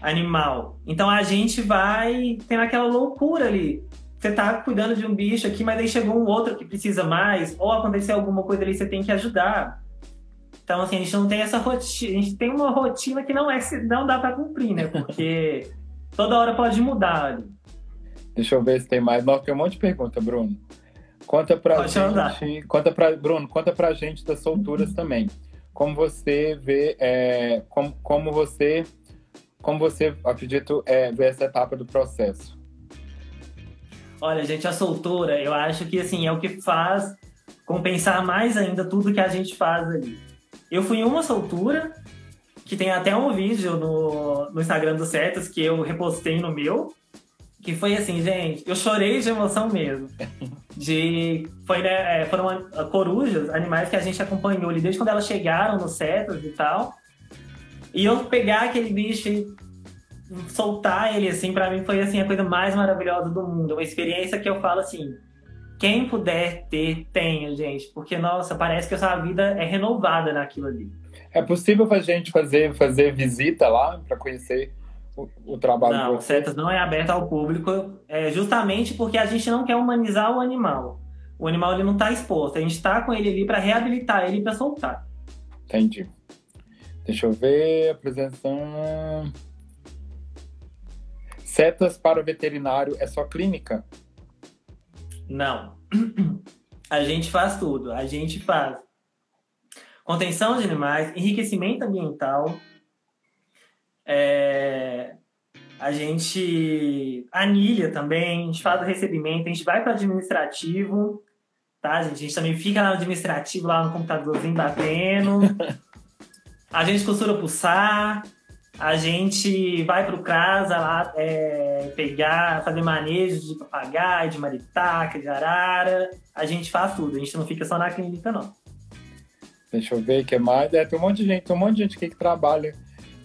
animal. Então a gente vai tendo aquela loucura ali. Você tá cuidando de um bicho aqui, mas aí chegou um outro que precisa mais, ou aconteceu alguma coisa ali, você tem que ajudar. Então, assim, a gente não tem essa rotina, a gente tem uma rotina que não é não dá para cumprir, né? Porque toda hora pode mudar ali. Deixa eu ver se tem mais. Não, tem um monte de pergunta, Bruno. Conta pra pode gente. Andar. Conta pra, Bruno, conta pra gente das solturas também. Como você vê, é, como, como você, como você, acredito, é, vê essa etapa do processo? Olha, gente, a soltura, eu acho que assim é o que faz compensar mais ainda tudo que a gente faz ali. Eu fui em uma soltura, que tem até um vídeo no, no Instagram do Cetas que eu repostei no meu, que foi assim, gente, eu chorei de emoção mesmo. De, foi, né, é, foram corujas, animais que a gente acompanhou ali desde quando elas chegaram no setas e tal. E eu pegar aquele bicho e soltar ele, assim, para mim foi assim, a coisa mais maravilhosa do mundo. Uma experiência que eu falo assim, quem puder ter, tenha, gente. Porque, nossa, parece que a sua vida é renovada naquilo ali. É possível a gente fazer, fazer visita lá para conhecer o, o trabalho Não, Setas não é aberto ao público, é justamente porque a gente não quer humanizar o animal. O animal ele não está exposto, a gente está com ele ali para reabilitar ele para soltar. Entendi. Deixa eu ver, apresentação. Setas para veterinário é só clínica? Não. [CLEARS THROAT] A gente faz tudo. A gente faz contenção de animais, enriquecimento ambiental, é, a gente anilha também, a gente faz o recebimento, a gente vai para o administrativo, tá, gente? A gente também fica lá no administrativo, lá no computadorzinho batendo. [LAUGHS] A gente costura pulsar, a gente vai para o CRASA lá é, pegar, fazer manejo de papagaio, de maritaca, de arara. A gente faz tudo, a gente não fica só na clínica, não. Deixa eu ver o que mais. É, tem um monte de gente, tem um monte de gente aqui que trabalha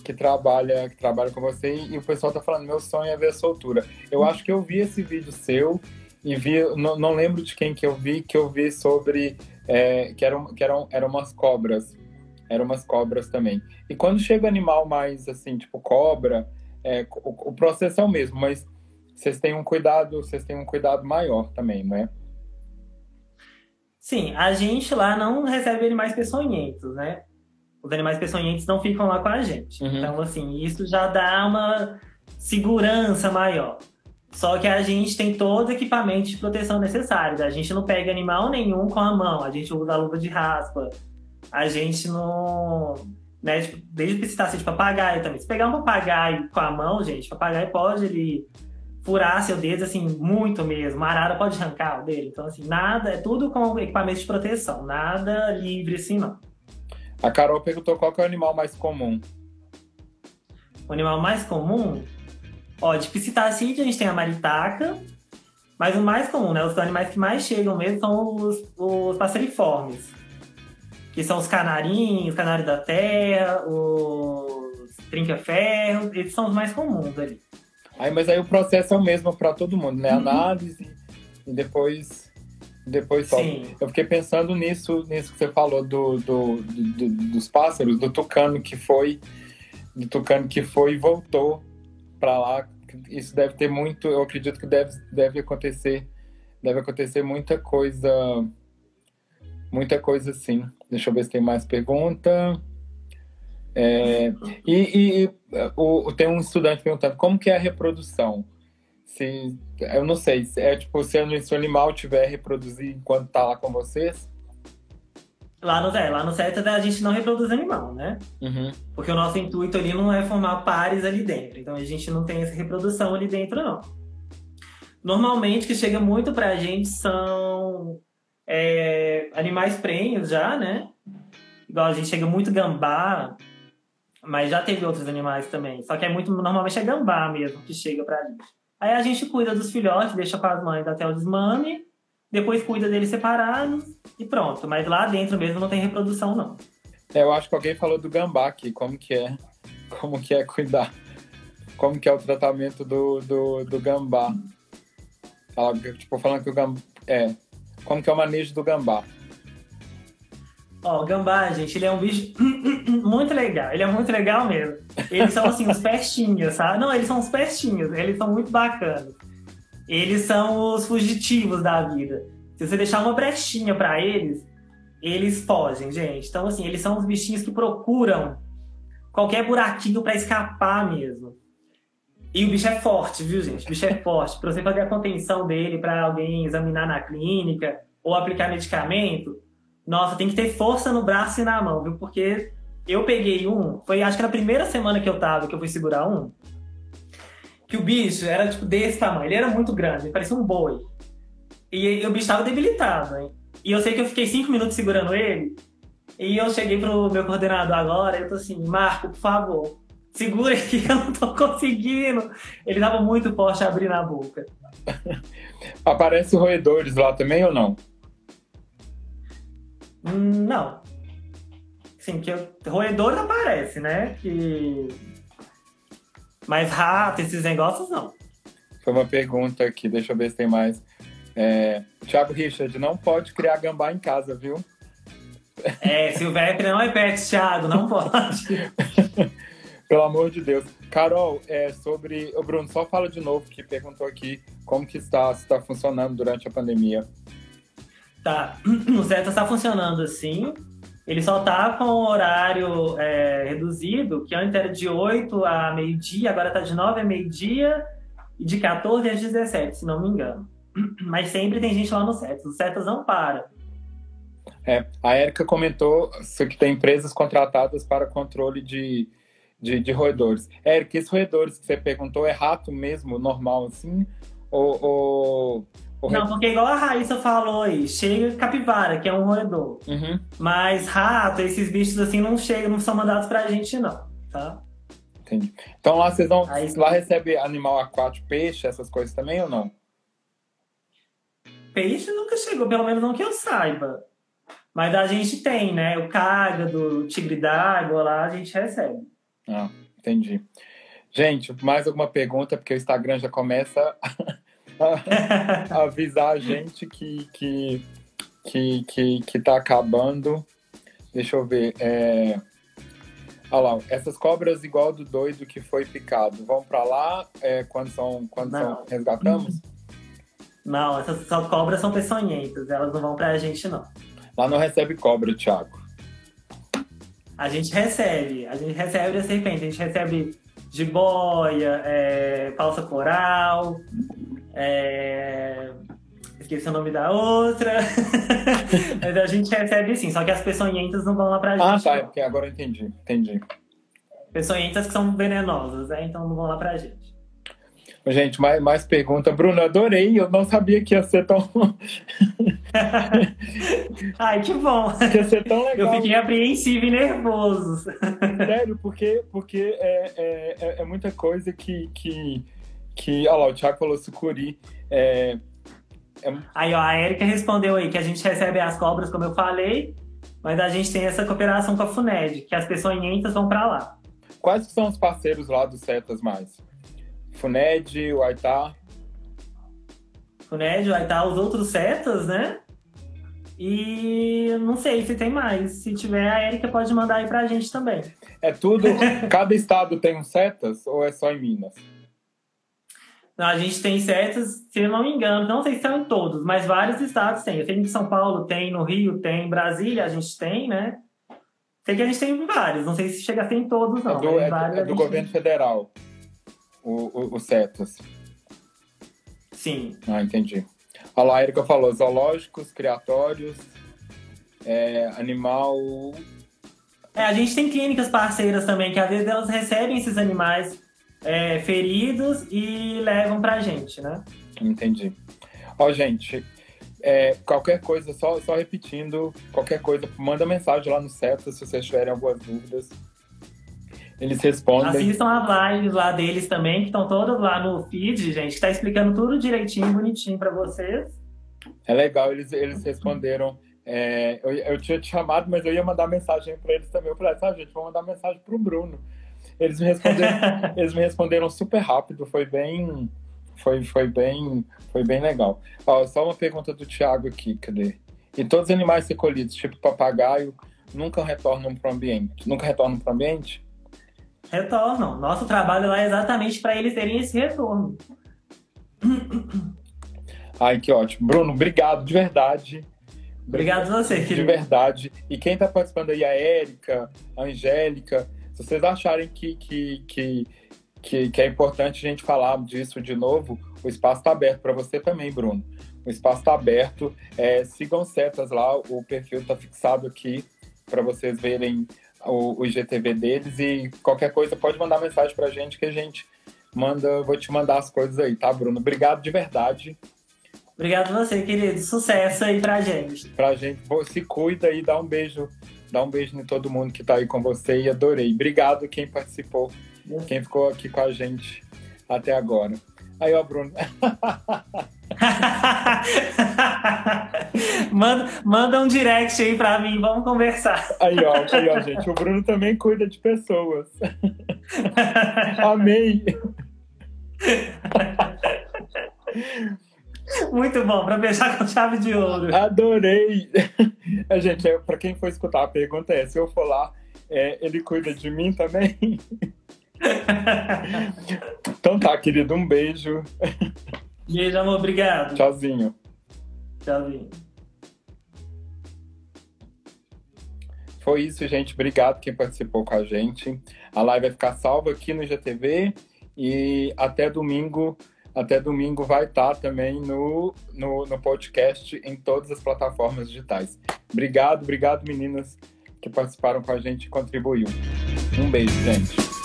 que trabalha, que trabalha com você e o pessoal tá falando, meu sonho é ver a soltura. Eu acho que eu vi esse vídeo seu e vi, não, não lembro de quem que eu vi, que eu vi sobre é, que, eram, que eram, eram umas cobras. Eram umas cobras também. E quando chega animal mais assim, tipo cobra, é, o, o processo é o mesmo, mas vocês têm um cuidado, vocês têm um cuidado maior também, não é? Sim, a gente lá não recebe animais peçonhentos, né? Os animais peçonhentos não ficam lá com a gente. Uhum. Então, assim, isso já dá uma segurança maior. Só que a gente tem todo o equipamento de proteção necessário. A gente não pega animal nenhum com a mão, a gente usa a luva de raspa. A gente não. Né, tipo, desde que citasse de papagaio também. Se pegar um papagaio com a mão, gente, papagaio pode ele furar seu dedo, assim, muito mesmo. A arara pode arrancar o dele. Então, assim, nada, é tudo com equipamento de proteção, nada livre assim, não. A Carol perguntou qual é o animal mais comum. O animal mais comum? Ó, de psitacídeo a gente tem a maritaca, mas o mais comum, né? Os animais que mais chegam mesmo são os, os passeriformes. Que são os canarinhos, canário da terra, os trinca-ferros, eles são os mais comuns ali. Aí, mas aí o processo é o mesmo para todo mundo, né? Uhum. Análise e depois depois só. Eu fiquei pensando nisso, nisso que você falou do, do, do, dos pássaros, do tucano que foi, do tucano que foi e voltou para lá. Isso deve ter muito, eu acredito que deve, deve acontecer, deve acontecer muita coisa, muita coisa assim. Deixa eu ver se tem mais pergunta. É, e, e o, tem um estudante perguntando como que é a reprodução se eu não sei, é tipo, se o animal tiver reproduzir enquanto tá lá com vocês? Lá no, é, lá no CETA a gente não reproduz animal, né? Uhum. Porque o nosso intuito ali não é formar pares ali dentro. Então a gente não tem essa reprodução ali dentro, não. Normalmente, o que chega muito pra gente são é, animais prenhos já, né? Igual a gente chega muito gambá, mas já teve outros animais também. Só que é muito, normalmente é gambá mesmo que chega pra gente. Aí a gente cuida dos filhotes, deixa com as mães até o desmame, depois cuida deles separados e pronto. Mas lá dentro mesmo não tem reprodução, não. É, eu acho que alguém falou do gambá aqui, como que é, como que é cuidar, como que é o tratamento do, do, do gambá. Tipo, falando que o gambá, é, como que é o manejo do gambá. Ó, o gambá, gente, ele é um bicho [CLEARS THROAT] muito legal. Ele é muito legal mesmo. Eles são, assim, os [LAUGHS] pestinhos, sabe? Não, eles são os pestinhos. Eles são muito bacanas. Eles são os fugitivos da vida. Se você deixar uma brechinha para eles, eles fogem, gente. Então, assim, eles são os bichinhos que procuram qualquer buraquinho para escapar mesmo. E o bicho é forte, viu, gente? O bicho é forte. Para você fazer a contenção dele, para alguém examinar na clínica ou aplicar medicamento, nossa, tem que ter força no braço e na mão, viu? Porque eu peguei um, foi acho que na primeira semana que eu tava, que eu fui segurar um, que o bicho era tipo desse tamanho, ele era muito grande, parecia um boi. E, e o bicho tava debilitado, hein? E eu sei que eu fiquei cinco minutos segurando ele, e eu cheguei pro meu coordenador agora, eu tô assim, Marco, por favor, segura aqui, [LAUGHS] eu não tô conseguindo. Ele tava muito forte abrindo a boca. [LAUGHS] Aparece roedores lá também ou não? Não. Sim, que eu, roedores aparece, né? Que... Mas rato, esses negócios, não. Foi uma pergunta aqui, deixa eu ver se tem mais. É, Thiago Richard, não pode criar gambá em casa, viu? É, Silvestre não é pet, Thiago, não pode. [LAUGHS] Pelo amor de Deus. Carol, é sobre. O Bruno, só fala de novo que perguntou aqui como que está, se está funcionando durante a pandemia. Tá. [CLEARS THROAT] O CETA está funcionando assim. Ele só tá com o horário é, reduzido, que antes era de 8 a meio-dia, agora tá de 9 a meio-dia e de 14 às 17, se não me engano. [CLEARS THROAT] Mas sempre tem gente lá no CETAS. O CETAS não para. É, a Érica comentou que tem empresas contratadas para controle de, de, de roedores. Érica, esses roedores que você perguntou é rato mesmo, normal assim? Ou, ou, ou Não, porque igual a Raíssa falou aí, chega capivara, que é um roedor. Uhum. Mas rato, esses bichos assim não chegam, não são mandados pra gente, não, tá? Entendi. Então lá vocês não. Aí- Lá recebe animal aquático, peixe, essas coisas também ou não? Peixe nunca chegou, pelo menos não que eu saiba. Mas a gente tem, né? O cágado, o tigre d'água lá, a gente recebe. Ah, entendi. Gente, mais alguma pergunta, porque o Instagram já começa a, [LAUGHS] avisar a gente que, que, que, que, que tá acabando. Deixa eu ver. É... Olha lá, essas cobras igual do doido que foi picado, vão para lá é, quando são quando Não. são resgatamos? Não, essas cobras são peçonhentas, elas não vão pra gente, não. Lá não recebe cobra, Thiago. A gente recebe, a gente recebe a serpente, a gente recebe jiboia, é, falsa coral, é, esqueci o nome da outra, [LAUGHS] mas a gente recebe sim, só que as peçonhentas não vão lá pra Ah, gente. tá, não. porque agora eu entendi, entendi. Peçonhentas que são venenosas, né? Então não vão lá pra gente. Gente, mais, mais pergunta. Bruno, adorei, eu não sabia que ia ser tão, [LAUGHS] Ai, que bom! que [LAUGHS] ia ser tão Eu legal. fiquei apreensivo e nervoso. Sério, porque, porque é, é, é- é muita coisa que, que, que. Olha lá, o Thiago falou sucuri. É, Aí, ó, a Erika respondeu aí que a gente recebe as cobras, como eu falei, mas a gente tem essa cooperação com a FUNED, que as peçonhentas vão pra lá. quais são os parceiros lá do Cetas mais? Funed, o Aitá. FUNED vai estar os outros setas, né? E não sei se tem mais. Se tiver, a Erika pode mandar aí pra gente também. É tudo. cada estado tem um Cetas ou é só em Minas? A gente tem setas, se não me engano, não sei se são em todos, mas vários estados tem. Eu sei que em São Paulo tem, no Rio tem, em Brasília a gente tem, né? Sei que a gente tem em vários, não sei se chega a ser em todos, não. é do, é do- é do governo federal. O, o, o Cetas. tem. Sim. Ah, entendi. Olha lá, a Erika falou: zoológicos, criatórios, é, animal. É, a gente tem clínicas parceiras também, que às vezes elas recebem esses animais é, feridos e levam pra gente, né? Entendi. Ó, gente, é, qualquer coisa, só, só repetindo, qualquer coisa, manda mensagem lá no CETA se vocês tiverem algumas dúvidas. Eles respondem. Assistam as lives lá deles também, que estão todas lá no feed, gente, que tá explicando tudo direitinho, bonitinho pra vocês. É legal, eles, eles responderam. é, eu, eu tinha te chamado, mas eu ia mandar mensagem para eles também. Eu falei, ah, gente, vou mandar mensagem pro Bruno. Eles me responderam, [LAUGHS] eles me responderam super rápido, foi bem. Foi, foi bem. Foi bem legal. Ó, só uma pergunta do Thiago aqui, cadê? E todos os animais recolhidos, tipo papagaio, nunca retornam para o ambiente? Nunca retornam para o ambiente? Retornam. Nosso trabalho lá é exatamente para eles terem esse retorno. Ai, que ótimo. Bruno, obrigado, de verdade. Obrigado a você, De querido. verdade. E quem está participando aí, a Érica, a Angélica, se vocês acharem que, que, que, que, que é importante a gente falar disso de novo, o espaço está aberto para você também, Bruno. O espaço está aberto. É, sigam setas lá, o perfil está fixado aqui para vocês verem o, o IGTV deles e qualquer coisa pode mandar mensagem para a gente que a gente manda, vou te mandar as coisas aí, tá, Bruno? Obrigado de verdade. Obrigado a você, querido. Sucesso aí pra gente. pra gente. Se cuida e dá um beijo. Dá um beijo em todo mundo que tá aí com você e adorei. Obrigado quem participou quem ficou aqui com a gente até agora. Aí, ó, Bruno. [LAUGHS] manda, manda um direct aí pra mim, vamos conversar. Aí, ó, aí, ó, gente. O Bruno também cuida de pessoas. [LAUGHS] Amei. [LAUGHS] Muito bom, para fechar com chave de ouro. Adorei! É, gente, é, para quem for escutar a pergunta é: se eu for lá, é, ele cuida de mim também? [LAUGHS] então tá, querido, um beijo. Beijo, amor, obrigado. Tchauzinho. Tchauzinho. Foi isso, gente. Obrigado quem participou com a gente. A live vai ficar salva aqui no GTV e até domingo até domingo vai estar também no, no, no, podcast em todas as plataformas digitais. Obrigado, obrigado, meninas que participaram com a gente e contribuíram. Um beijo, gente.